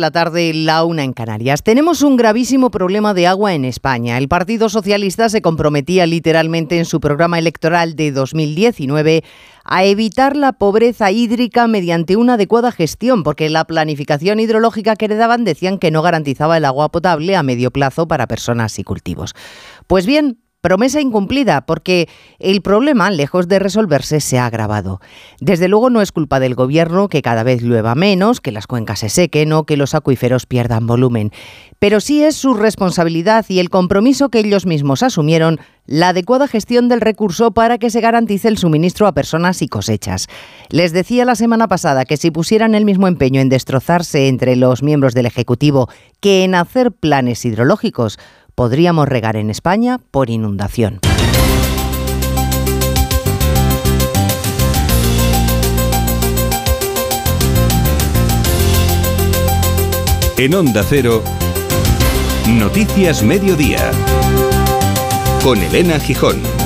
La tarde, la una en Canarias. Tenemos un gravísimo problema de agua en España. El Partido Socialista se comprometía literalmente en su programa electoral de 2019 a evitar la pobreza hídrica mediante una adecuada gestión, porque la planificación hidrológica que heredaban decían que no garantizaba el agua potable a medio plazo para personas y cultivos. Pues bien, Promesa incumplida, porque el problema, lejos de resolverse, se ha agravado. Desde luego no es culpa del gobierno que cada vez llueva menos, que las cuencas se sequen o que los acuíferos pierdan volumen. Pero sí es su responsabilidad y el compromiso que ellos mismos asumieron la adecuada gestión del recurso para que se garantice el suministro a personas y cosechas. Les decía la semana pasada que si pusieran el mismo empeño en destrozarse entre los miembros del Ejecutivo que en hacer planes hidrológicos, podríamos regar en España por inundación. En Onda Cero, Noticias Mediodía, con Elena Gijón.